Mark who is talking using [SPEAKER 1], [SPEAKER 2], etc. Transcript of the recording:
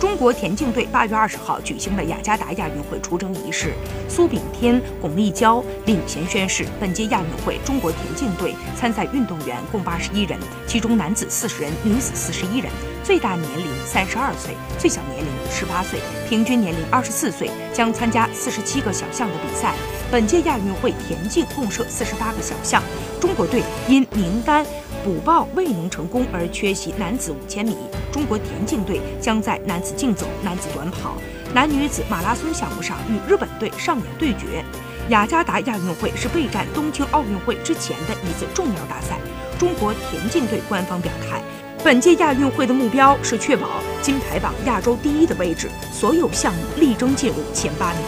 [SPEAKER 1] 中国田径队八月二十号举行了雅加达亚运会出征仪式，苏炳添、巩立姣领衔宣誓。本届亚运会，中国田径队参赛运动员共八十一人，其中男子四十人，女子四十一人，最大年龄三十二岁，最小年龄十八岁，平均年龄二十四岁，将参加四十七个小项的比赛。本届亚运会田径共设四十八个小项，中国队因名单。补报未能成功而缺席男子五千米。中国田径队将在男子竞走、男子短跑、男女子马拉松项目上与日本队上演对决。雅加达亚运会是备战东京奥运会之前的一次重要大赛。中国田径队官方表态，本届亚运会的目标是确保金牌榜亚洲第一的位置，所有项目力争进入前八名。